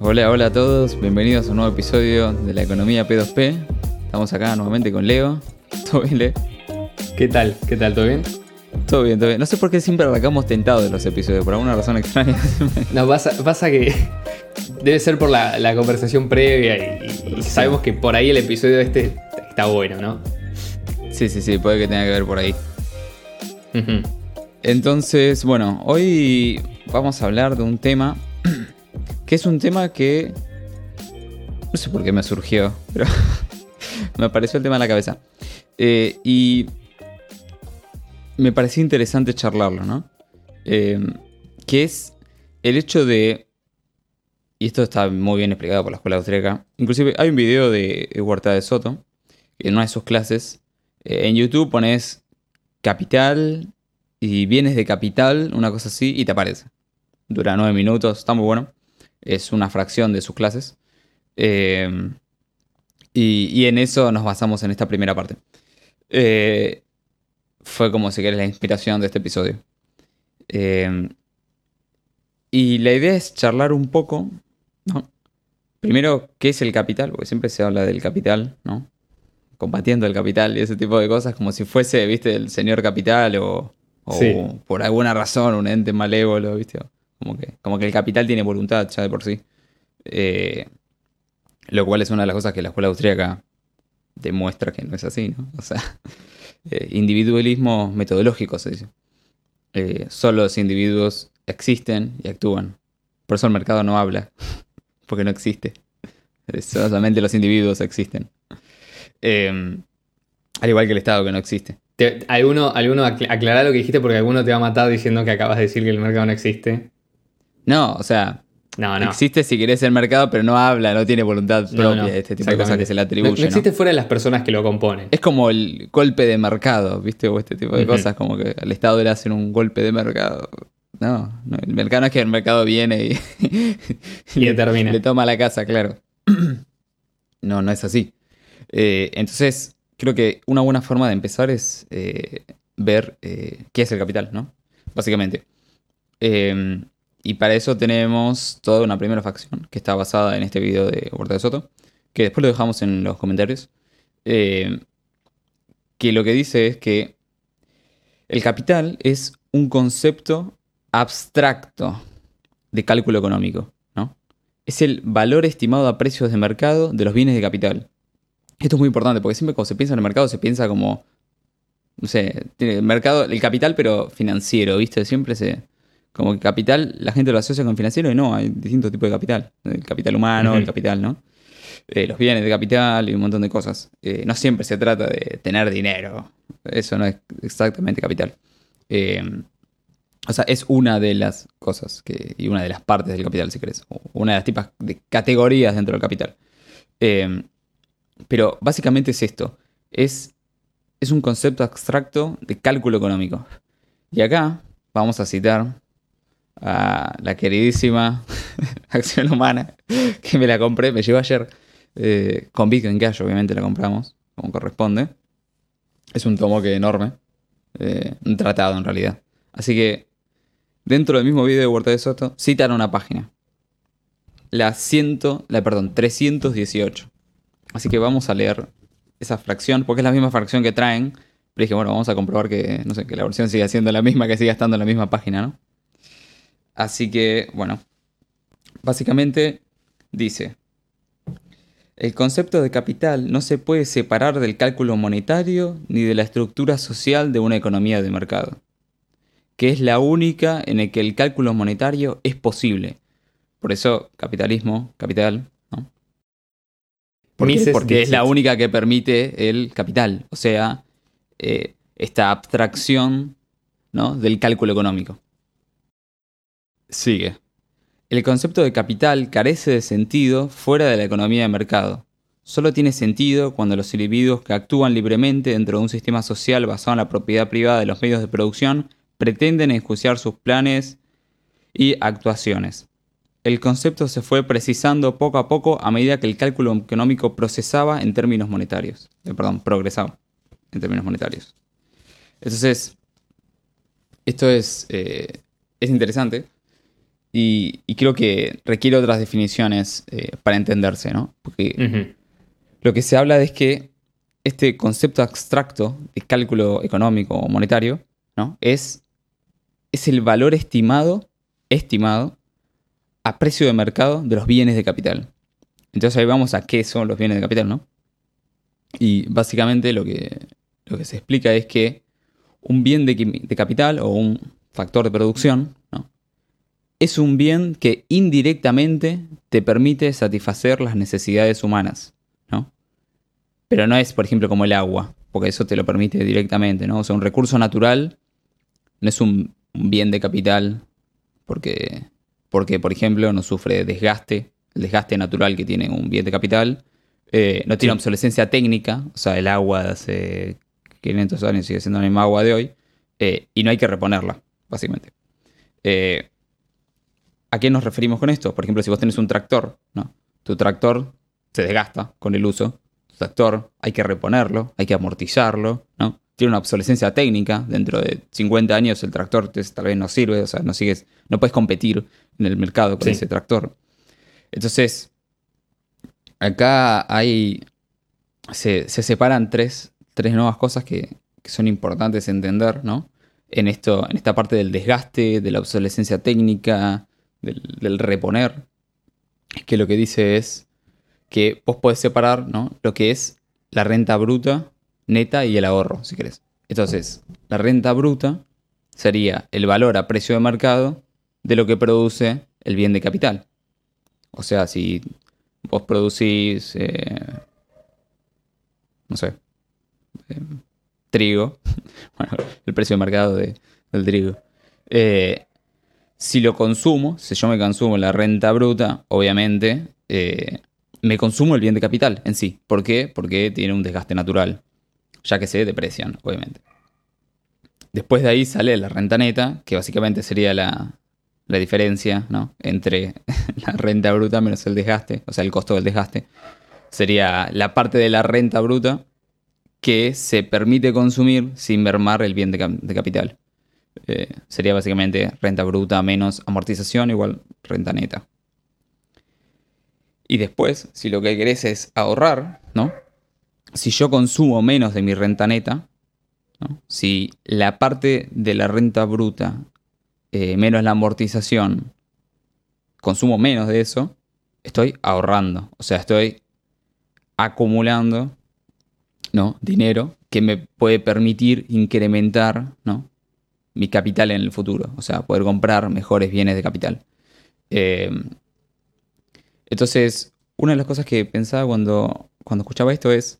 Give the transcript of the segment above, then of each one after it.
Hola, hola a todos, bienvenidos a un nuevo episodio de la economía P2P. Estamos acá nuevamente con Leo. ¿Todo bien, Leo? ¿Qué tal? ¿Qué tal? ¿Todo bien? Todo bien, todo bien. No sé por qué siempre arrancamos tentados los episodios, por alguna razón extraña. No, pasa, pasa que debe ser por la, la conversación previa y, y sabemos que por ahí el episodio este está bueno, ¿no? sí, sí, sí, puede que tenga que ver por ahí. Entonces, bueno, hoy vamos a hablar de un tema que es un tema que no sé por qué me surgió, pero me apareció el tema en la cabeza. Eh, y me pareció interesante charlarlo, ¿no? Eh, que es el hecho de, y esto está muy bien explicado por la escuela austríaca, inclusive hay un video de Huerta de Soto, en una de sus clases, eh, en YouTube pones capital y bienes de capital, una cosa así, y te aparece. Dura nueve minutos, está muy bueno. Es una fracción de sus clases. Eh, y, y en eso nos basamos en esta primera parte. Eh, fue como si querés la inspiración de este episodio. Eh, y la idea es charlar un poco, ¿no? Primero, ¿qué es el capital? Porque siempre se habla del capital, ¿no? Combatiendo el capital y ese tipo de cosas, como si fuese, viste, el señor capital o, o Sí. por alguna razón un ente malévolo, viste. Como que, como que el capital tiene voluntad ya de por sí. Eh, lo cual es una de las cosas que la escuela austríaca demuestra que no es así, ¿no? O sea, eh, individualismo metodológico se dice. Eh, solo los individuos existen y actúan. Por eso el mercado no habla, porque no existe. Solamente los individuos existen. Al igual que el Estado que no existe. Te- alguno, alguno lo que dijiste porque alguno te va a matar diciendo que acabas de decir que el mercado no existe. No, o sea, No, no. existe si querés el mercado, pero no habla, no tiene voluntad propia, no, este tipo de cosas que se le No, atribuye. no ¿no? existe fuera de las personas que lo componen. Es como el golpe de mercado, ¿viste? O este tipo de cosas, como que al Estado le hacen un golpe de mercado. No, no, el mercado es que el mercado viene y, Y le toma la casa, claro. No, no es así. Eh, entonces, creo que una buena forma de empezar es eh, ver eh, qué es el capital, ¿no? Básicamente. Eh, y para eso tenemos toda una primera facción que está basada en este video de Huerta de Soto, que después lo dejamos en los comentarios. Eh, que lo que dice es que el capital es un concepto abstracto de cálculo económico, ¿no? Es el valor estimado a precios de mercado de los bienes de capital. Esto es muy importante porque siempre cuando se piensa en el mercado se piensa como, no sé, el mercado, el capital pero financiero, ¿viste? Siempre se, como que capital, la gente lo asocia con financiero y no, hay distintos tipos de capital. El capital humano, el capital, ¿no? Eh, los bienes de capital y un montón de cosas. Eh, no siempre se trata de tener dinero. Eso no es exactamente capital. Eh, o sea, es una de las cosas que, y una de las partes del capital, si querés. O Una de las tipas de categorías dentro del capital. Pero básicamente es esto. Es, es un concepto abstracto de cálculo económico. Y acá vamos a citar a la queridísima Acción Humana, que me la compré, me llegó ayer. eh, con Bitcoin Cash, obviamente la compramos, como corresponde. Es un tomo que enorme. eh, un tratado en realidad. Así que dentro del mismo video de Huerta de Soto citan una página. La 100, la perdón, 318. Así que vamos a leer esa fracción, porque es la misma fracción que traen. Pero dije, bueno, vamos a comprobar que, no sé, que la versión siga siendo la misma, que siga estando en la misma página, ¿no? Así que, bueno, básicamente dice, el concepto de capital no se puede separar del cálculo monetario ni de la estructura social de una economía de mercado, que es la única en la que el cálculo monetario es posible. Por eso, capitalismo, capital, ¿no? ¿Por qué? Mises Porque es la única que permite el capital, o sea, eh, esta abstracción ¿no? del cálculo económico. Sigue. El concepto de capital carece de sentido fuera de la economía de mercado. Solo tiene sentido cuando los individuos que actúan libremente dentro de un sistema social basado en la propiedad privada de los medios de producción pretenden enjuiciar sus planes y actuaciones. El concepto se fue precisando poco a poco a medida que el cálculo económico procesaba en términos monetarios. Eh, perdón, progresaba en términos monetarios. Entonces, esto es, eh, es interesante Y, creo que requiere otras definiciones eh, para entenderse, ¿no? Porque lo que se habla es que este concepto abstracto de cálculo económico o monetario, ¿no? Es, es el valor estimado, estimado, a precio de mercado de los bienes de capital. Entonces ahí vamos a qué son los bienes de capital, ¿no? Y básicamente lo que, lo que se explica es que un bien de, de capital o un factor de producción. Es un bien que indirectamente te permite satisfacer las necesidades humanas. Pero no es, por ejemplo, como el agua, porque eso te lo permite directamente, ¿no? O sea, un recurso natural no es un, bien de capital porque, porque, por ejemplo, no sufre desgaste, el desgaste natural que tiene un bien de capital. Eh, no tiene obsolescencia técnica, o sea, el agua de hace 500 años sigue siendo la misma agua de hoy, eh, y no hay que reponerla, básicamente. Eh, ¿A qué nos referimos con esto? Por ejemplo, si vos tenés un tractor, ¿no? Tu tractor se desgasta con el uso, tractor, hay que reponerlo, hay que amortizarlo, ¿no? Tiene una obsolescencia técnica, dentro de 50 años el tractor tal vez no sirve, o sea, no sigues, no puedes competir en el mercado con ese tractor. Entonces, acá hay, se, separan tres, tres, nuevas cosas que, son importantes entender, ¿no? En, esto, en esta parte del desgaste, de la obsolescencia técnica, del, reponer, que lo que dice es, que vos podés separar ¿no? lo que es la renta bruta, neta y el ahorro, si querés. Entonces, la renta bruta sería el valor a precio de mercado de lo que produce el bien de capital. O sea, si vos producís, eh, no sé, eh, trigo, bueno, el precio de mercado del trigo. Eh, si lo consumo, si yo me consumo la renta bruta, obviamente me consumo el bien de capital en sí. ¿Por qué? Porque tiene un desgaste natural, ya que se deprecian, obviamente. Después de ahí sale la renta neta, que básicamente sería la, diferencia ¿no? entre la renta bruta menos el desgaste, o sea, el costo del desgaste. Sería la parte de la renta bruta que se permite consumir sin mermar el bien de, capital. Eh, sería básicamente renta bruta menos amortización igual renta neta. Y después, si lo que querés es ahorrar, ¿no? Si yo consumo menos de mi renta neta, si la parte de la renta bruta eh, menos la amortización, consumo menos de eso, estoy ahorrando. O sea, estoy acumulando ¿no? dinero que me puede permitir incrementar ¿no? Mi capital en el futuro. O sea, poder comprar mejores bienes de capital. Eh, entonces, una de las cosas que pensaba cuando, cuando escuchaba esto es,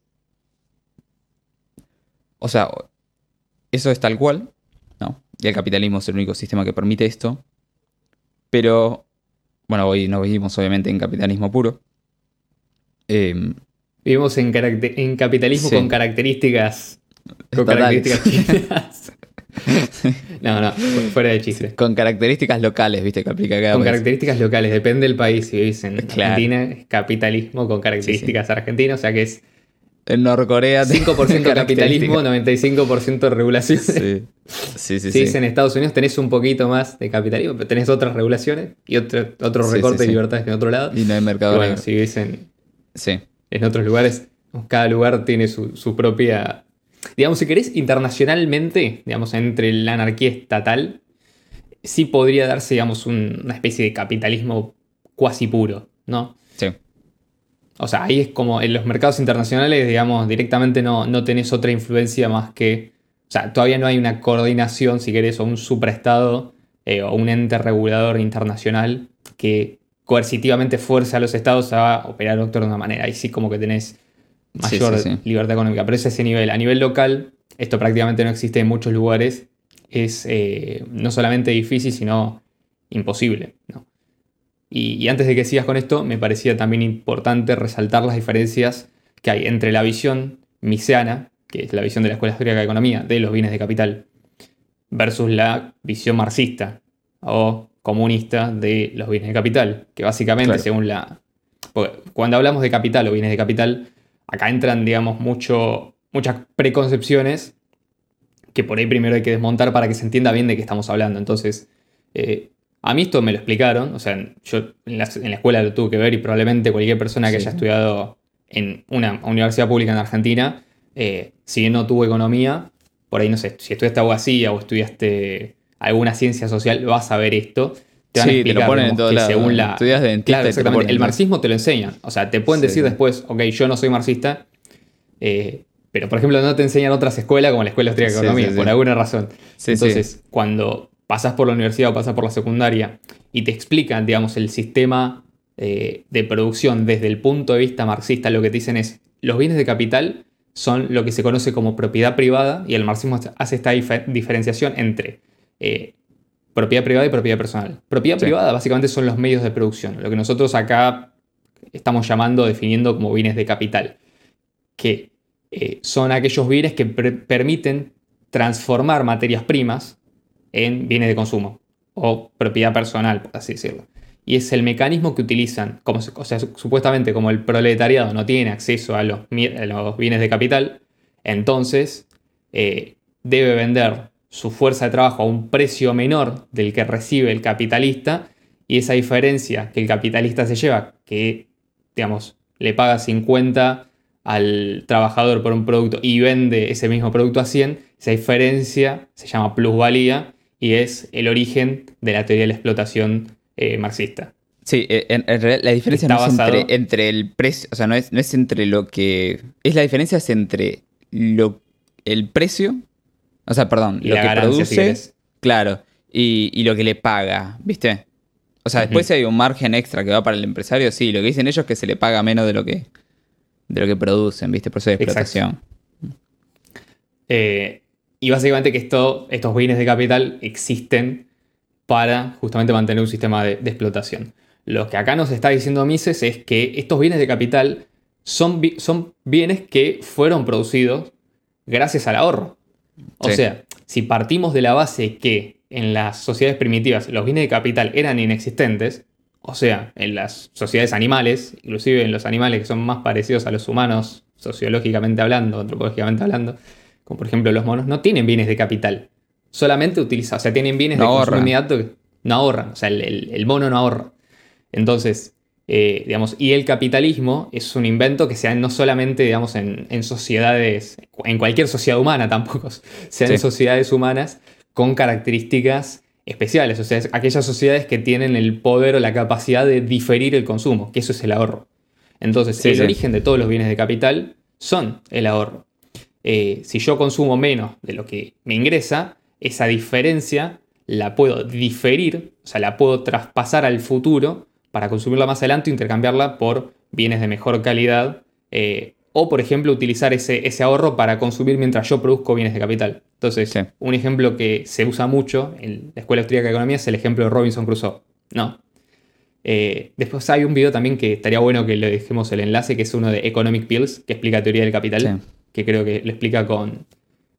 o sea, eso es tal cual, ¿no? Y el capitalismo es el único sistema que permite esto, pero, bueno, hoy no vivimos obviamente en capitalismo puro. Em, vivimos en, en capitalismo con características, con características no, no, fuera de chiste. Con características locales, viste, que aplica cada Con características locales, depende del país. Si vivís en Argentina, es capitalismo con características argentinas, o sea que es. En Norcorea. 5% capitalismo, 95% regulación. Sí, sí, sí. Si es en Estados Unidos, tenés un poquito más de capitalismo, pero tenés otras regulaciones y otro, otro recorte de libertades que en otro lado. Y no hay mercado. bueno, si vivís en, en otros lugares, cada lugar tiene su, su propia Digamos, si querés, internacionalmente, digamos, entre la anarquía estatal, sí podría darse, digamos, una especie de capitalismo cuasi puro, ¿no? Sí. O sea, ahí es como en los mercados internacionales, digamos, directamente no, no tenés otra influencia más que. O sea, todavía no hay una coordinación, si querés, o un supraestado eh, o un ente regulador internacional que coercitivamente fuerza a los estados a operar de una manera. Ahí sí como que tenés mayor libertad económica. Pero es ese nivel. A nivel local, esto prácticamente no existe en muchos lugares. Es eh, no solamente difícil, sino imposible. Y, antes de que sigas con esto, me parecía también importante resaltar las diferencias que hay entre la visión miseana, que es la visión de la Escuela Histórica de Economía, de los bienes de capital, versus la visión marxista o comunista de los bienes de capital, que básicamente según la... Cuando hablamos de capital o bienes de capital, acá entran, digamos, mucho, muchas preconcepciones que por ahí primero hay que desmontar para que se entienda bien de qué estamos hablando. Entonces, eh, A mí esto me lo explicaron, o sea, yo en la, escuela lo tuve que ver y probablemente cualquier persona que haya estudiado en una universidad pública en Argentina, eh, si no tuvo economía, por ahí no sé, si estudiaste abogacía o estudiaste alguna ciencia social, vas a ver esto. Te van a explicar, te lo ponen en todo según la... Estudias de claro, exactamente. El marxismo te lo enseñan. O sea, te pueden decir después, ok, yo no soy marxista, eh, pero por ejemplo no te enseñan otras escuelas como la Escuela de Economía, por alguna razón. Entonces, cuando pasas por la universidad o pasas por la secundaria y te explican, digamos, el sistema eh, de producción desde el punto de vista marxista, lo que te dicen es, los bienes de capital son lo que se conoce como propiedad privada y el marxismo hace esta diferenciación entre eh, propiedad privada y propiedad personal. Propiedad privada básicamente son los medios de producción, lo que nosotros acá estamos llamando, definiendo como bienes de capital, que eh, son aquellos bienes que permiten transformar materias primas en bienes de consumo o propiedad personal, por así decirlo. Y es el mecanismo que utilizan, como, o sea, supuestamente como el proletariado no tiene acceso a los, los bienes de capital, entonces eh, debe vender su fuerza de trabajo a un precio menor del que recibe el capitalista y esa diferencia que el capitalista se lleva, que digamos, le paga 50 al trabajador por un producto y vende ese mismo producto a 100, esa diferencia se llama plusvalía y es el origen de la teoría de la explotación eh, marxista. Sí, eh, en, realidad la diferencia no es entre, el precio, o sea, no es, no es entre lo que... Es la diferencia es entre lo, el precio, o sea, perdón, lo que produce, claro, y, lo que le paga, ¿viste? O sea, después si hay un margen extra que va para el empresario, sí, lo que dicen ellos es que se le paga menos de lo que, de lo que producen, ¿viste? Por eso de explotación. Eh, y básicamente que esto, estos bienes de capital existen para justamente mantener un sistema de, explotación. Lo que acá nos está diciendo Mises es que estos bienes de capital son, son bienes que fueron producidos gracias al ahorro. O sea, si partimos de la base que en las sociedades primitivas los bienes de capital eran inexistentes, o sea, en las sociedades animales, inclusive en los animales que son más parecidos a los humanos, sociológicamente hablando, antropológicamente hablando, como por ejemplo los monos, no tienen bienes de capital. Solamente utilizan, o sea, tienen bienes de consumo inmediato que no ahorran. O sea, el, mono no ahorra. Entonces, eh, digamos, y el capitalismo es un invento que se da no solamente, digamos, en, sociedades, en cualquier sociedad humana tampoco, se en sociedades humanas con características especiales, o sea, aquellas sociedades que tienen el poder o la capacidad de diferir el consumo, que eso es el ahorro. Entonces, el origen de todos los bienes de capital son el ahorro. Eh, si yo consumo menos de lo que me ingresa, esa diferencia la puedo diferir, o sea, la puedo traspasar al futuro para consumirla más adelante intercambiarla por bienes de mejor calidad. Eh, o, por ejemplo, utilizar ese, ese, ahorro para consumir mientras yo produzco bienes de capital. Entonces, un ejemplo que se usa mucho en la Escuela Austríaca de Economía es el ejemplo de Robinson Crusoe. No. Eh, después hay un video también que estaría bueno que le dejemos el enlace, que es uno de Economic Pills, que explica teoría del capital que creo que lo explica con,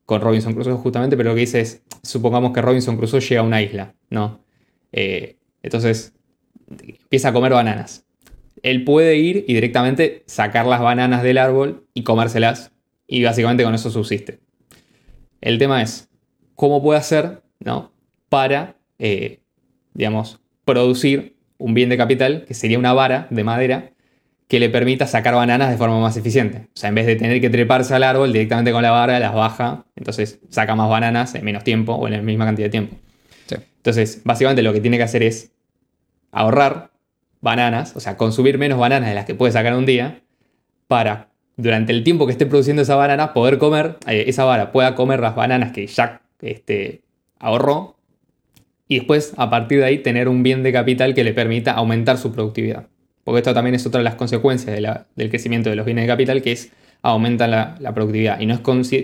con Robinson Crusoe justamente, pero lo que dice es, supongamos que Robinson Crusoe llega a una isla, ¿no? Eh, entonces empieza a comer bananas. Él puede ir y directamente sacar las bananas del árbol y comérselas y básicamente con eso subsiste. El tema es, ¿cómo puede hacer, ¿no? Para, eh, digamos, producir un bien de capital, que sería una vara de madera, que le permita sacar bananas de forma más eficiente. O sea, en vez de tener que treparse al árbol directamente con la vara, las baja, entonces saca más bananas en menos tiempo o en la misma cantidad de tiempo. Entonces, básicamente lo que tiene que hacer es ahorrar bananas, o sea, consumir menos bananas de las que puede sacar un día, para durante el tiempo que esté produciendo esa banana poder comer, eh, esa vara pueda comer las bananas que ya este, ahorró y después a partir de ahí tener un bien de capital que le permita aumentar su productividad porque esto también es otra de las consecuencias del crecimiento de los bienes de capital, que es aumentan la, productividad. Y no es,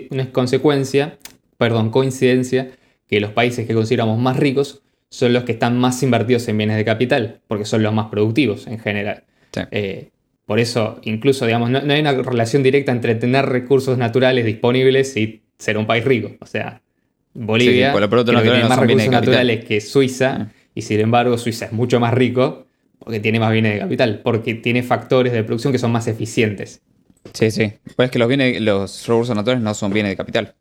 no es consecuencia, perdón, coincidencia, que los países que consideramos más ricos son los que están más invertidos en bienes de capital, porque son los más productivos en general. Eh, por eso, incluso, digamos, no, hay una relación directa entre tener recursos naturales disponibles y ser un país rico. O sea, Bolivia tiene más recursos naturales que Suiza, y sin embargo Suiza es mucho más rico porque tiene más bienes de capital, porque tiene factores de producción que son más eficientes. Sí, sí. Pues es que los, bienes, los recursos naturales no son bienes de capital.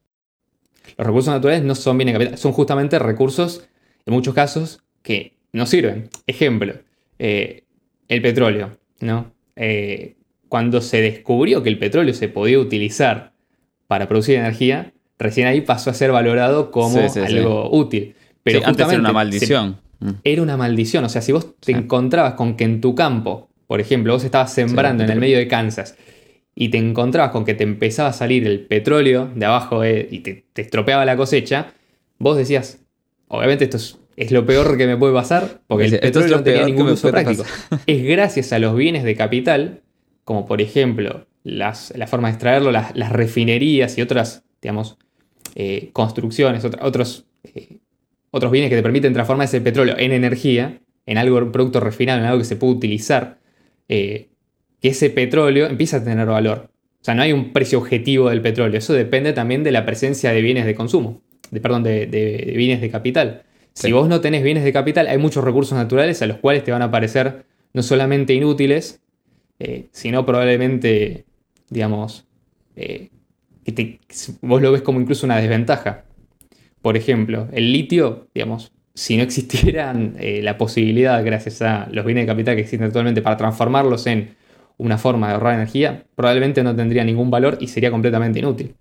Los recursos naturales no son bienes de capital, son justamente recursos, en muchos casos, que no sirven. Ejemplo, eh, el petróleo, ¿no? Eh, cuando se descubrió que el petróleo se podía utilizar para producir energía, recién ahí pasó a ser valorado como algo útil. Pero antes era una maldición. Mm. era una maldición. O sea, si vos te encontrabas con que en tu campo, por ejemplo, vos estabas sembrando en el medio de Kansas y te encontrabas con que te empezaba a salir el petróleo de abajo y te, estropeaba la cosecha, vos decías, obviamente esto es, lo peor que me puede pasar, porque el petróleo no tenía ningún uso práctico. Es gracias a los bienes de capital, como por ejemplo las, la forma de extraerlo, las, refinerías y otras, digamos, eh, construcciones, otros, eh, otros bienes que te permiten transformar ese petróleo en energía, en algo, un producto refinado, en algo que se puede utilizar, eh, que ese petróleo empieza a tener valor. O sea, no hay un precio objetivo del petróleo. Eso depende también de la presencia de bienes de consumo, de, perdón, de, bienes de capital. Si vos no tenés bienes de capital, hay muchos recursos naturales a los cuales te van a parecer no solamente inútiles, sino probablemente digamos, eh, que vos lo ves como incluso una desventaja. Por ejemplo, el litio, digamos, si no existiera eh, la posibilidad, gracias a los bienes de capital que existen actualmente, para transformarlos en una forma de ahorrar energía, probablemente no tendría ningún valor y sería completamente inútil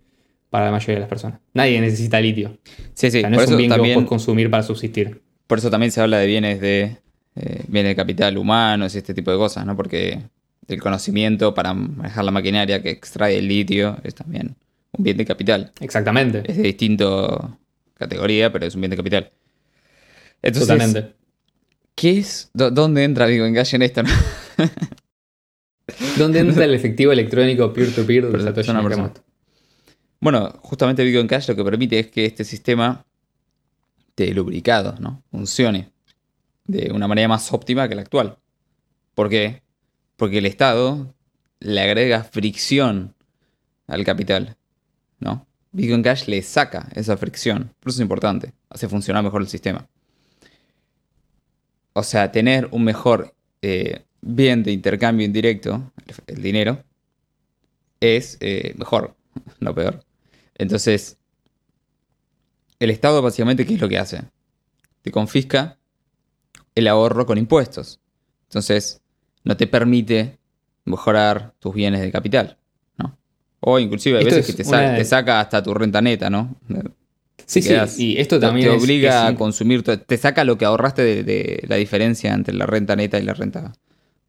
para la mayoría de las personas. Nadie necesita litio. Sí, sí, no es un bien que vos consumir para subsistir. Por eso también se habla de bienes de eh, bienes de capital humanos y este tipo de cosas, ¿no? Porque el conocimiento para manejar la maquinaria que extrae el litio es también un bien de capital. Exactamente. Es de distinto categoría, pero es un bien de capital. Entonces, Totalmente. ¿Qué es? ¿Dónde entra Bitcoin Cash en esto? ¿Dónde entra el efectivo electrónico peer-to-peer de Satoshi Nakamoto? Bueno, justamente Bitcoin Cash lo que permite es que este sistema de lubricado ¿no? funcione de una manera más óptima que la actual. ¿Por qué? Porque el Estado le agrega fricción al capital, ¿no? Bitcoin Cash le saca esa fricción. Por eso es importante. Hace funcionar mejor el sistema. O sea, tener un mejor eh, bien de intercambio indirecto, el, dinero, es eh, mejor, no peor. Entonces, el Estado básicamente, ¿qué es lo que hace? Te confisca el ahorro con impuestos. Entonces, no te permite mejorar tus bienes de capital, ¿no? O inclusive a veces que te, saca hasta tu renta neta, ¿no? Sí, sí, y esto también te obliga a consumir, te saca lo que ahorraste de, la diferencia entre la renta neta y la renta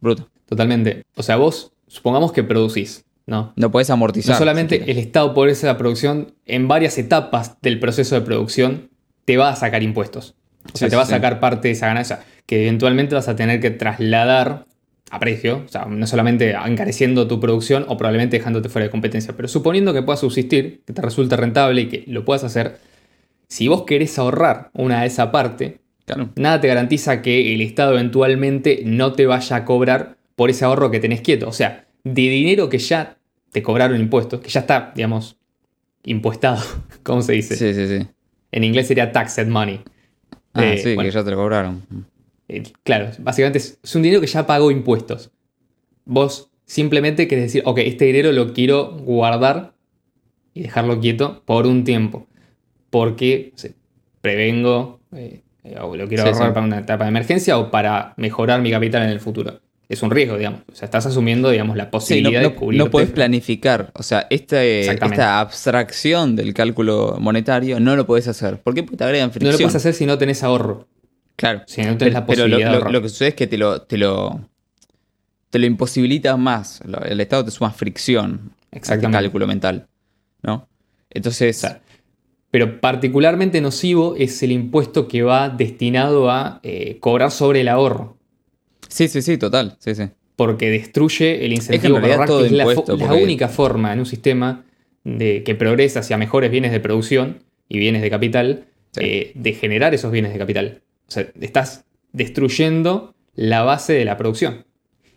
bruta. Totalmente. O sea, vos supongamos que producís, ¿no? No puedes amortizar. No solamente el Estado por esa producción, en varias etapas del proceso de producción, te va a sacar impuestos. O sea, te va a sacar parte de esa ganancia que eventualmente vas a tener que trasladar a precio, o sea, no solamente encareciendo tu producción o probablemente dejándote fuera de competencia, pero suponiendo que puedas subsistir, que te resulte rentable y que lo puedas hacer, si vos querés ahorrar una de esa parte, nada te garantiza que el Estado eventualmente no te vaya a cobrar por ese ahorro que tenés quieto. O sea, de dinero que ya te cobraron impuestos, que ya está, digamos, impuestado, ¿cómo se dice? Sí, sí, sí. En inglés sería taxed money. Ah, eh, sí, que ya te lo cobraron. Eh, claro, básicamente es, un dinero que ya pagó impuestos. Vos simplemente querés decir, ok, este dinero lo quiero guardar y dejarlo quieto por un tiempo. Porque prevengo eh, o lo quiero ahorrar para una etapa de emergencia o para mejorar mi capital en el futuro. Es un riesgo, digamos. O sea, estás asumiendo, digamos, la posibilidad no, de cubrir. No puedes planificar. O sea, esta, esta abstracción del cálculo monetario no lo puedes hacer. ¿Por qué? Porque te agregan fricción. No lo puedes hacer si no tenés ahorro. Claro. Si no tenés la posibilidad pero lo, que sucede es que te lo, te lo, te lo imposibilita más. El Estado te suma fricción Exactamente. cálculo mental. ¿No? Entonces. pero particularmente nocivo es el impuesto que va destinado a eh, cobrar sobre el ahorro. Sí, sí, sí, total. Sí, sí. Porque destruye el incentivo para ahorrar, que es la, única forma en un sistema de, que progresa hacia mejores bienes de producción y bienes de capital, eh, de generar esos bienes de capital. O sea, estás destruyendo la base de la producción.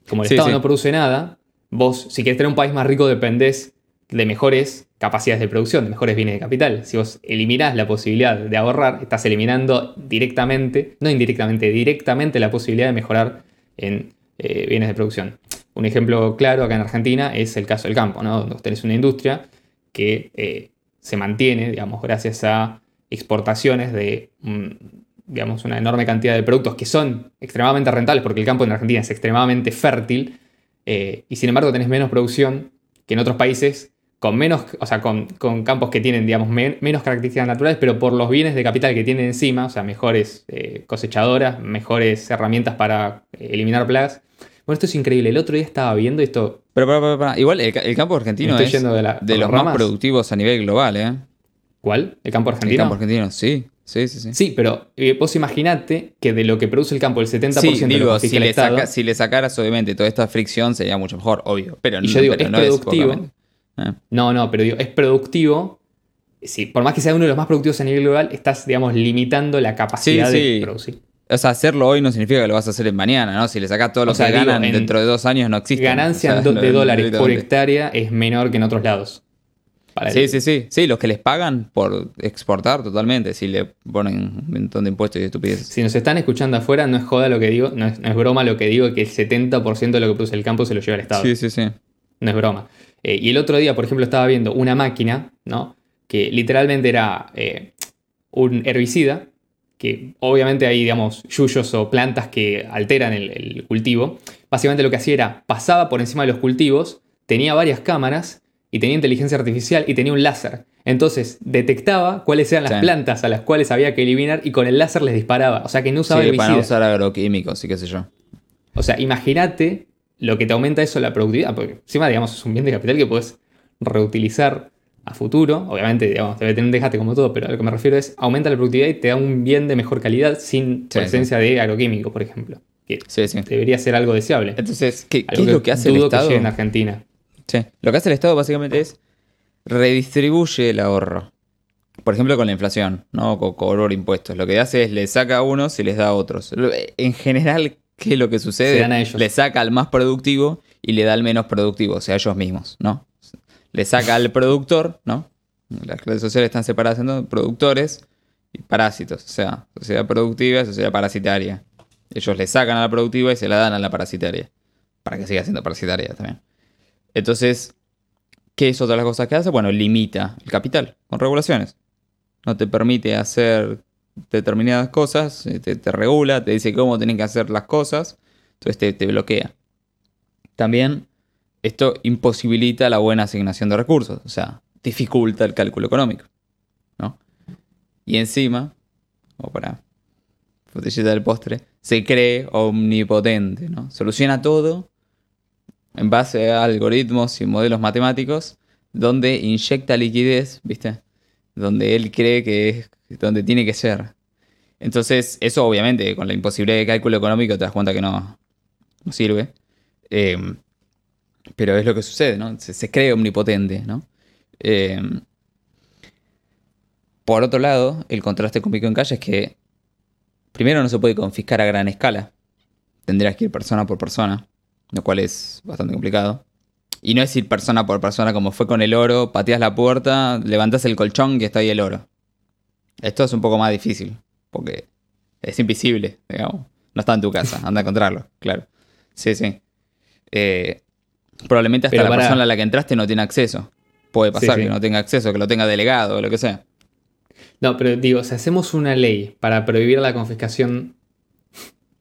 Como el Estado no produce nada, vos, si quieres tener un país más rico, dependés de mejores capacidades de producción, de mejores bienes de capital. Si vos eliminás la posibilidad de ahorrar, estás eliminando directamente, no indirectamente, directamente la posibilidad de mejorar en eh, bienes de producción. Un ejemplo claro acá en Argentina es el caso del campo, ¿no? donde tenés una industria que eh, se mantiene, digamos, gracias a exportaciones de digamos, una enorme cantidad de productos que son extremadamente rentables, porque el campo en Argentina es extremadamente fértil, eh, y sin embargo tenés menos producción que en otros países con menos, o sea, con, campos que tienen, digamos, menos características naturales, pero por los bienes de capital que tienen encima, o sea, mejores eh, cosechadoras, mejores herramientas para eliminar plagas. Bueno, esto es increíble. El otro día estaba viendo esto. Pero, pero, pero, igual el, campo argentino es de, los más productivos a nivel global, ¿eh? ¿Cuál? ¿El campo argentino? El campo argentino, sí. Sí, sí, sí. Sí, pero eh, vos imaginate que de lo que produce el campo, el 70% sí, digo, de si, le si le sacaras, obviamente, toda esta fricción sería mucho mejor, obvio. Pero, y yo digo, es productivo. Ah. No, no, pero digo, es productivo. Sí, por más que sea uno de los más productivos a nivel global, estás, digamos, limitando la capacidad de producir. O sea, hacerlo hoy no significa que lo vas a hacer en mañana, ¿no? Si le sacas todo lo que ganan dentro de dos años no existe. Ganancia de dólares por hectárea es menor que en otros lados. sí, sí, sí. Sí, los que les pagan por exportar totalmente, si le ponen un montón de impuestos y estupideces. Si nos están escuchando afuera, no es joda lo que digo, no es, no es broma lo que digo, que el 70% de lo que produce el campo se lo lleva el Estado. Sí, sí, sí. No es broma. Eh, y el otro día, por ejemplo, estaba viendo una máquina, ¿no? Que literalmente era eh, un herbicida, que obviamente hay, digamos, yuyos o plantas que alteran el, cultivo. Básicamente lo que hacía era, pasaba por encima de los cultivos, tenía varias cámaras y tenía inteligencia artificial y tenía un láser. Entonces detectaba cuáles eran las plantas a las cuales había que eliminar y con el láser les disparaba. O sea que no usaba sí, para usar agroquímicos y qué sé yo. O sea, imagínate lo que te aumenta eso la productividad, porque encima, digamos, es un bien de capital que puedes reutilizar a futuro. Obviamente, digamos, debe tener un dejate como todo, pero a lo que me refiero es aumenta la productividad y te da un bien de mejor calidad sin presencia de agroquímico, por ejemplo. Que debería ser algo deseable. Entonces, ¿qué, es lo que hace el Estado? en Argentina. Sí. Lo que hace el Estado básicamente es redistribuye el ahorro. Por ejemplo, con la inflación, ¿no? Con cobrar impuestos. Lo que hace es le saca a unos y les da a otros. En general, ¿Qué es lo que sucede? Le saca al más productivo y le da al menos productivo, o sea, a ellos mismos, ¿no? Le saca al productor, ¿no? Las redes sociales están separadas en productores y parásitos, o sea, sociedad productiva y sociedad parasitaria. Ellos le sacan a la productiva y se la dan a la parasitaria, para que siga siendo parasitaria también. Entonces, ¿qué es otra de las cosas que hace? Bueno, limita el capital con regulaciones. No te permite hacer determinadas cosas, eh, te, regula, te dice cómo tienen que hacer las cosas, entonces te, bloquea. También esto imposibilita la buena asignación de recursos, o sea, dificulta el cálculo económico. ¿no? Y encima, o para frutillita del postre, se cree omnipotente, ¿no? Soluciona todo en base a algoritmos y modelos matemáticos donde inyecta liquidez, ¿viste? Donde él cree que es donde tiene que ser. Entonces, eso obviamente, con la imposibilidad de cálculo económico, te das cuenta que no, no sirve. Em, pero es lo que sucede, ¿no? Se, cree omnipotente, ¿no? Em, por otro lado, el contraste con en Calle es que primero no se puede confiscar a gran escala. Tendrías que ir persona por persona, lo cual es bastante complicado. Y no es ir persona por persona como fue con el oro, pateas la puerta, levantas el colchón y está ahí el oro. Esto es un poco más difícil, porque es invisible, digamos. No está en tu casa, anda a encontrarlo, claro. Sí, sí. Eh, probablemente hasta la persona a la que entraste no tiene acceso. Puede pasar que no tenga acceso, que lo tenga delegado o lo que sea. No, pero digo, si hacemos una ley para prohibir la confiscación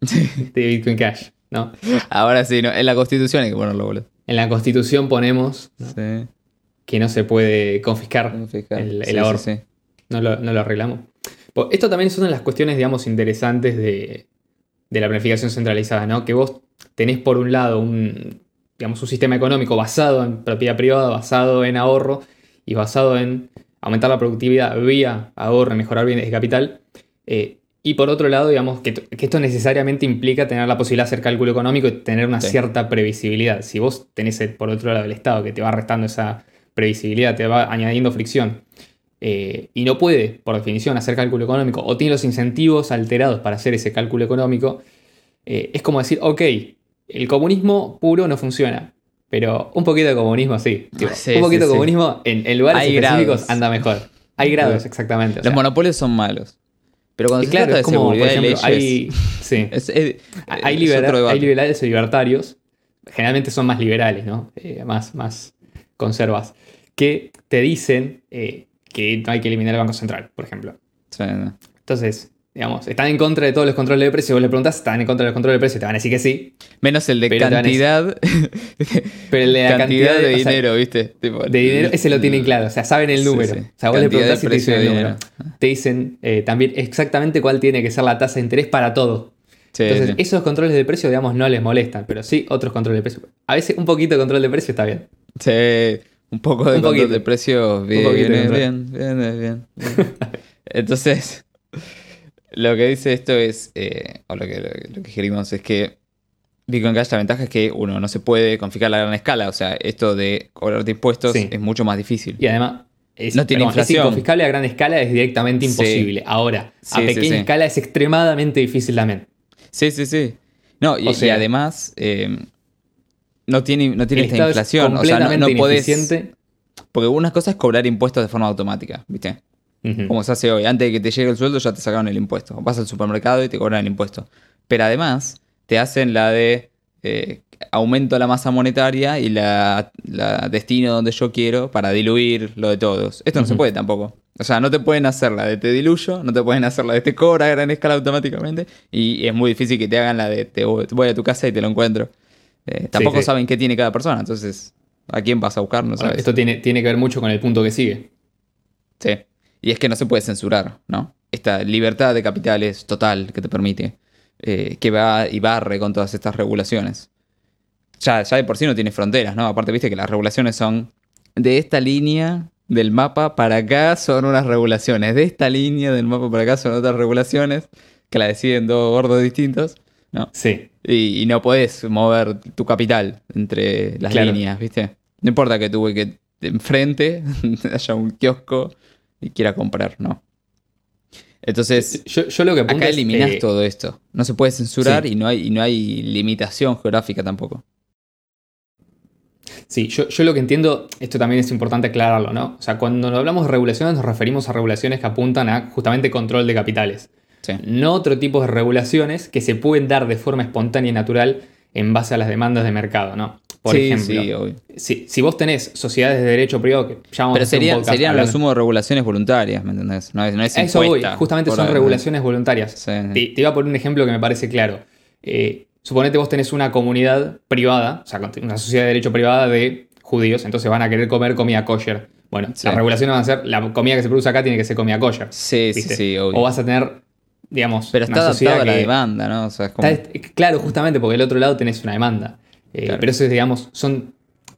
de Bitcoin Cash, ¿no? Ahora sí, ¿no? en la constitución hay que ponerlo, boludo. En la constitución ponemos que no se puede confiscar, el, el ahorro. Sí, no lo, arreglamos. Pues esto también es una de las cuestiones, digamos, interesantes de, la planificación centralizada, ¿no? Que vos tenés por un lado un, digamos, un sistema económico basado en propiedad privada, basado en ahorro y basado en aumentar la productividad vía ahorro y mejorar bienes de capital. Eh, y por otro lado, digamos, que, esto necesariamente implica tener la posibilidad de hacer cálculo económico y tener una cierta previsibilidad. Si vos tenés, por otro lado, el Estado que te va restando esa previsibilidad, te va añadiendo fricción eh, y no puede, por definición, hacer cálculo económico o tiene los incentivos alterados para hacer ese cálculo económico, eh, es como decir, ok, el comunismo puro no funciona, pero un poquito de comunismo sí. un poquito de comunismo en, lugares específicos anda mejor. Hay grados, exactamente. Los monopolios son malos. Pero cuando se claro, trata es como, por ejemplo, hay, hay, liberales y libertarios, generalmente son más liberales, ¿no? Eh, más, más conservas, que te dicen que no hay que eliminar el Banco Central, por ejemplo. Entonces, digamos, están en contra de todos los controles de precio. Vos le preguntas, están en contra de los controles de precio, te van a decir que sí. Menos el de Pero cantidad. Pero el de la cantidad, cantidad de o sea, dinero, ¿viste? Tipo, De dinero, ese lo tienen claro, o sea, saben el Sí, número. sí. O sea, vos le Cantidad preguntás y te dicen el número. Te dicen eh, también exactamente cuál tiene que ser la tasa de interés para todo. Sí, Entonces, sí. esos controles de precio, digamos, no les molestan, pero sí otros controles de precio. A veces un poquito de control de precio está bien. Sí, un poco de Un control de precio bien, bien, bien, bien. Entonces, lo que dice esto es, eh, o lo que, lo que querimos es que Bitcoin Cash la ventaja es que uno no se puede confiscar a gran escala, o sea, esto de cobrarte impuestos Sí. es mucho más difícil. Y además, es, No tiene perdón, es inflación. inconfiscable a gran escala, es directamente Sí. imposible. Ahora, a Sí, pequeña escala es extremadamente difícil también. Sí, sí, sí. No, y, O y sea- además eh, no tiene, no tiene El esta inflación, o sea, no, no podés... Porque una cosa es cobrar impuestos de forma automática, ¿viste? Como se hace hoy. Antes de que te llegue el sueldo ya te sacaron el impuesto. Vas al supermercado y te cobran el impuesto. Pero además te hacen la de eh, aumento la masa monetaria y la, la destino donde yo quiero para diluir lo de todos. Esto no se puede tampoco. O sea, no te pueden hacer la de te diluyo, no te pueden hacer la de te cobra a gran escala automáticamente. Y es muy difícil que te hagan la de te voy a tu casa y te lo encuentro. Eh, tampoco sí. saben qué tiene cada persona. Entonces, ¿a quién vas a buscar? No Bueno, sabes. esto tiene, tiene que ver mucho con el punto que sigue. Sí. Y es que no se puede censurar, ¿no? Esta libertad de capitales total que te permite, eh, que va y barre con todas estas regulaciones. Ya, ya de por sí no tiene fronteras, ¿no? Aparte, viste que las regulaciones son de esta línea del mapa para acá son unas regulaciones, de esta línea del mapa para acá son otras regulaciones que la deciden dos gordos distintos, ¿no? Sí. Y, y no podés mover tu capital entre las Claro. líneas, ¿viste? No importa que tuve que enfrente haya un kiosco y quiera comprar, ¿no? Entonces, Yo, yo lo que acá es, eliminás eh, todo esto. No se puede censurar sí. y, no hay, y no hay limitación geográfica tampoco. Sí, yo, yo lo que entiendo, esto también es importante aclararlo, ¿no? O sea, cuando hablamos de regulaciones nos referimos a regulaciones que apuntan a justamente control de capitales. Sí. No otro tipo de regulaciones que se pueden dar de forma espontánea y natural en base a las demandas de mercado, ¿no? Por Sí, ejemplo, sí, obvio. si, si vos tenés sociedades de derecho privado, que a Pero serían, serían hablando- los sumo de regulaciones voluntarias, ¿me entendés? No es, no es A eso voy, justamente son la- regulaciones voluntarias. Sí. Te, te iba a poner un ejemplo que me parece claro. Eh, suponete vos tenés una comunidad privada, o sea, una sociedad de derecho privada de judíos, entonces van a querer comer comida kosher. Bueno, las regulaciones van a ser, la comida que se produce acá tiene que ser comida kosher. Sí, sí, sí, obvio. O vas a tener, digamos, Pero está adaptado a la demanda, ¿no? O sea, es como... Está- claro, justamente porque del otro lado tenés una demanda. Eh, Claro. Pero eso es, digamos, son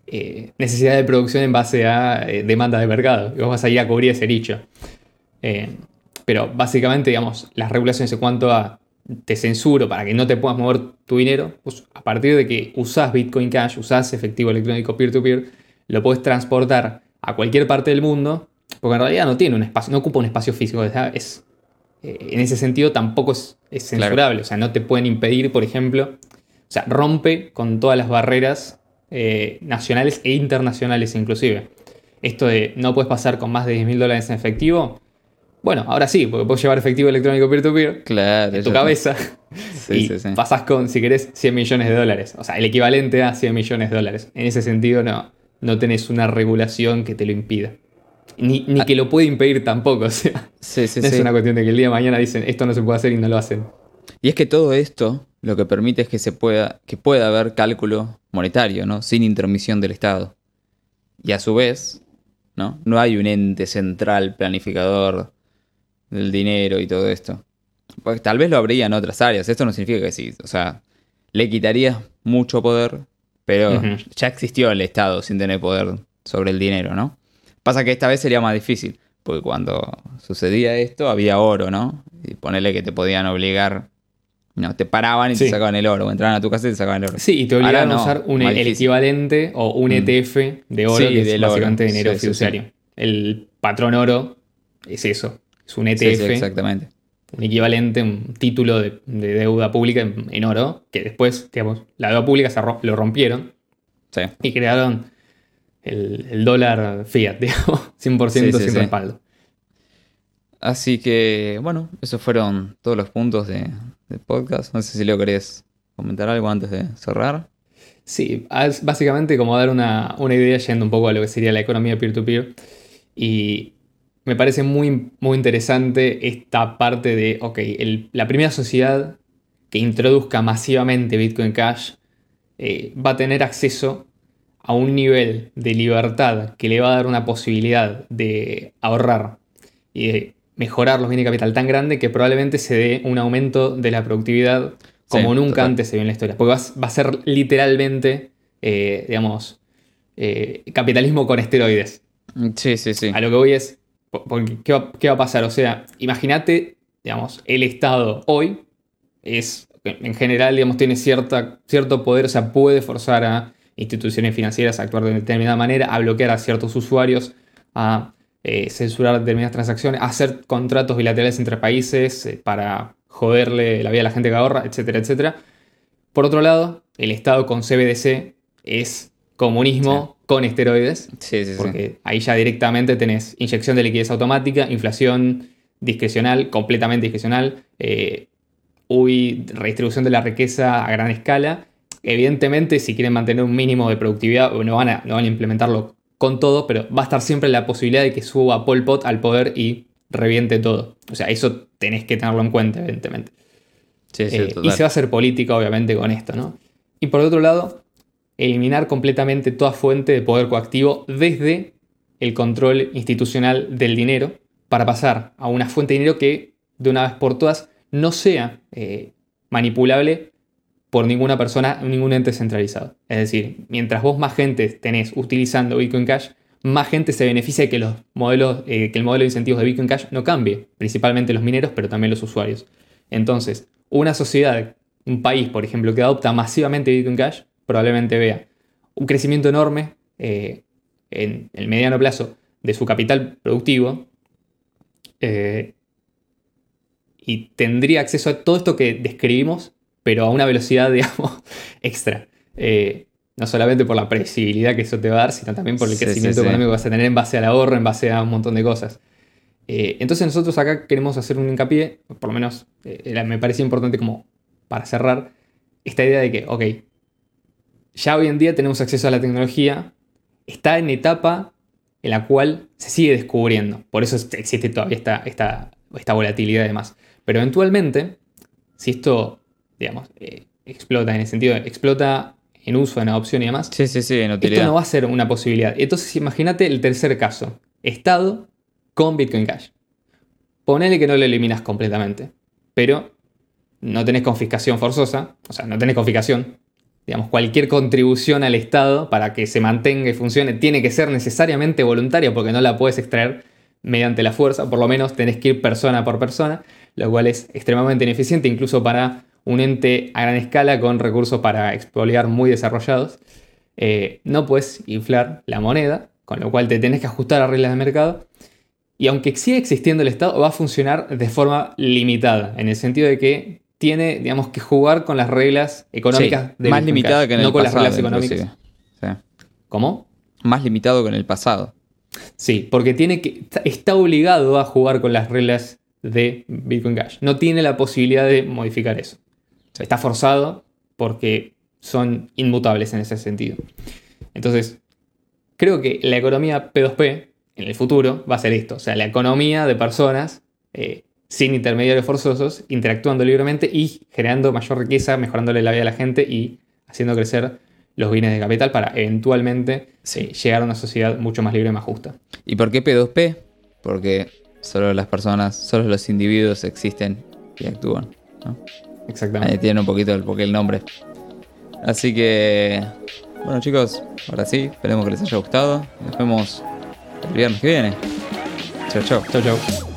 eh, necesidades de producción en base a eh, demanda de mercado. Y vos vas a ir a cubrir ese nicho. Eh, pero básicamente, digamos, las regulaciones en cuanto a te censuro para que no te puedas mover tu dinero, pues a partir de que usás Bitcoin Cash, usás efectivo electrónico peer-to-peer, lo puedes transportar a cualquier parte del mundo, porque en realidad no tiene un espacio, no ocupa un espacio físico, es, eh, en ese sentido tampoco es, es Claro. censurable, o sea, no te pueden impedir, por ejemplo, o sea, rompe con todas las barreras eh, nacionales e internacionales inclusive. Esto de no puedes pasar con más de 10 mil dólares en efectivo, bueno, ahora sí, porque puedes llevar efectivo electrónico peer-to-peer Claro. en tu cabeza Sí, y sí, sí. pasás con, si querés, 100 millones de dólares. O sea, el equivalente a 100 millones de dólares. En ese sentido, no, no tenés una regulación que te lo impida. Ni, ni que lo puede impedir tampoco. O sea, Sí, sí, es una cuestión de que el día de mañana dicen esto no se puede hacer y no lo hacen. Y es que todo esto lo que permite es que se pueda, que pueda haber cálculo monetario, ¿no? Sin intermisión del Estado. Y a su vez, ¿no? No hay un ente central planificador del dinero y todo esto. Pues tal vez lo habría en otras áreas. Esto no significa que sí. O sea, le quitarías mucho poder, pero ya existió el Estado sin tener poder sobre el dinero, ¿no? Pasa que esta vez sería más difícil, porque cuando sucedía esto había oro, ¿no? Y ponele que te podían obligar, no, te paraban y te sacaban el oro, o entraban a tu casa y te sacaban el oro. Sí, y te no, a usar un, el difícil. equivalente o un Mm. ETF de oro, Sí, que es oro. básicamente dinero Sí, fiduciario. El patrón oro es eso. Es un ETF, sí, exactamente. un equivalente, un título de, de deuda pública en, en oro, que después, digamos, la deuda pública se ro- lo rompieron Sí. y crearon el, el dólar fiat, digamos, 100% Sí, sí, sin sí. respaldo. Así que, bueno, esos fueron todos los puntos de, del podcast. No sé si Leo querés comentar algo antes de cerrar. Sí, es básicamente como dar una, una idea yendo un poco a lo que sería la economía peer-to-peer. Y me parece muy, muy interesante esta parte de, ok, la primera sociedad que introduzca masivamente Bitcoin Cash eh, va a tener acceso a un nivel de libertad que le va a dar una posibilidad de ahorrar y de mejorar los bienes de capital tan grande que probablemente se dé un aumento de la productividad como nunca antes se vio en la historia. Porque va, a ser literalmente, eh, digamos, eh, capitalismo con esteroides. Sí, sí, sí. A lo que voy es, ¿qué, va, a pasar? O sea, imagínate, digamos, el Estado hoy es, en general, digamos, tiene cierta, cierto poder, o sea, puede forzar a instituciones financieras a actuar de determinada manera, a bloquear a ciertos usuarios, a eh, censurar determinadas transacciones, a hacer contratos bilaterales entre países eh, para joderle la vida a la gente que ahorra, etcétera, etcétera. Por otro lado, el Estado con CBDC es comunismo con esteroides, sí, sí, porque ahí ya directamente tenés inyección de liquidez automática, inflación discrecional, completamente discrecional, eh, redistribución de la riqueza a gran escala Evidentemente, si quieren mantener un mínimo de productividad, no van a, no van a implementarlo con todo, pero va a estar siempre la posibilidad de que suba Pol Pot al poder y reviente todo. O sea, eso tenés que tenerlo en cuenta, evidentemente. Eh, y se va a hacer política, obviamente, con esto, ¿no? Y por otro lado, eliminar completamente toda fuente de poder coactivo desde el control institucional del dinero para pasar a una fuente de dinero que, de una vez por todas, no sea eh, manipulable por ninguna persona, ningún ente centralizado. Es decir, mientras vos más gente tenés utilizando Bitcoin Cash, más gente se beneficia de que, los modelos, eh, que el modelo de incentivos de Bitcoin Cash no cambie, principalmente los mineros, pero también los usuarios. Entonces, una sociedad, un país, por ejemplo, que adopta masivamente Bitcoin Cash, probablemente vea un crecimiento enorme eh, en el mediano plazo de su capital productivo eh, y tendría acceso a todo esto que describimos pero a una velocidad, digamos, extra. Eh, no solamente por la previsibilidad que eso te va a dar, sino también por el crecimiento económico que vas a tener en base al ahorro, en base a un montón de cosas. Eh, entonces nosotros acá queremos hacer un hincapié, por lo menos eh, me parece importante como para cerrar, esta idea de que, ok, ya hoy en día tenemos acceso a la tecnología, está en etapa en la cual se sigue descubriendo, por eso existe todavía esta, esta, esta volatilidad y demás. Pero eventualmente, si esto digamos, eh, explota en el sentido, explota en uso, en adopción y demás. Sí, sí, sí, en utilidad. Esto no va a ser una posibilidad. Entonces, imagínate el tercer caso. Estado con Bitcoin Cash. Ponele que no lo eliminas completamente, pero no tenés confiscación forzosa, o sea, no tenés confiscación. Digamos, cualquier contribución al Estado para que se mantenga y funcione tiene que ser necesariamente voluntaria porque no la puedes extraer mediante la fuerza, por lo menos tenés que ir persona por persona, lo cual es extremadamente ineficiente incluso para un ente a gran escala con recursos para expoliar muy desarrollados, eh, no puedes inflar la moneda, con lo cual te tenés que ajustar a reglas de mercado. Y aunque siga existiendo el Estado, va a funcionar de forma limitada, en el sentido de que tiene, digamos, que jugar con las reglas económicas de Más limitada que en no con las reglas económicas. ¿Cómo? Más limitado que en el pasado. Sí, porque tiene que, está obligado a jugar con las reglas de Bitcoin Cash. No tiene la posibilidad de modificar eso. Está forzado porque son inmutables en ese sentido. Entonces, creo que la economía P2P en el futuro va a ser esto. O sea, la economía de personas eh, sin intermediarios forzosos, interactuando libremente y generando mayor riqueza, mejorándole la vida a la gente y haciendo crecer los bienes de capital para eventualmente eh, llegar a una sociedad mucho más libre y más justa. ¿Y por qué P2P? Porque solo las personas, solo los individuos existen y actúan. Exactamente. Ahí tiene un poquito el, porque el nombre. Así que, bueno chicos, ahora sí, esperemos que les haya gustado. Nos vemos el viernes que viene. Chao, chao. Chao, chao.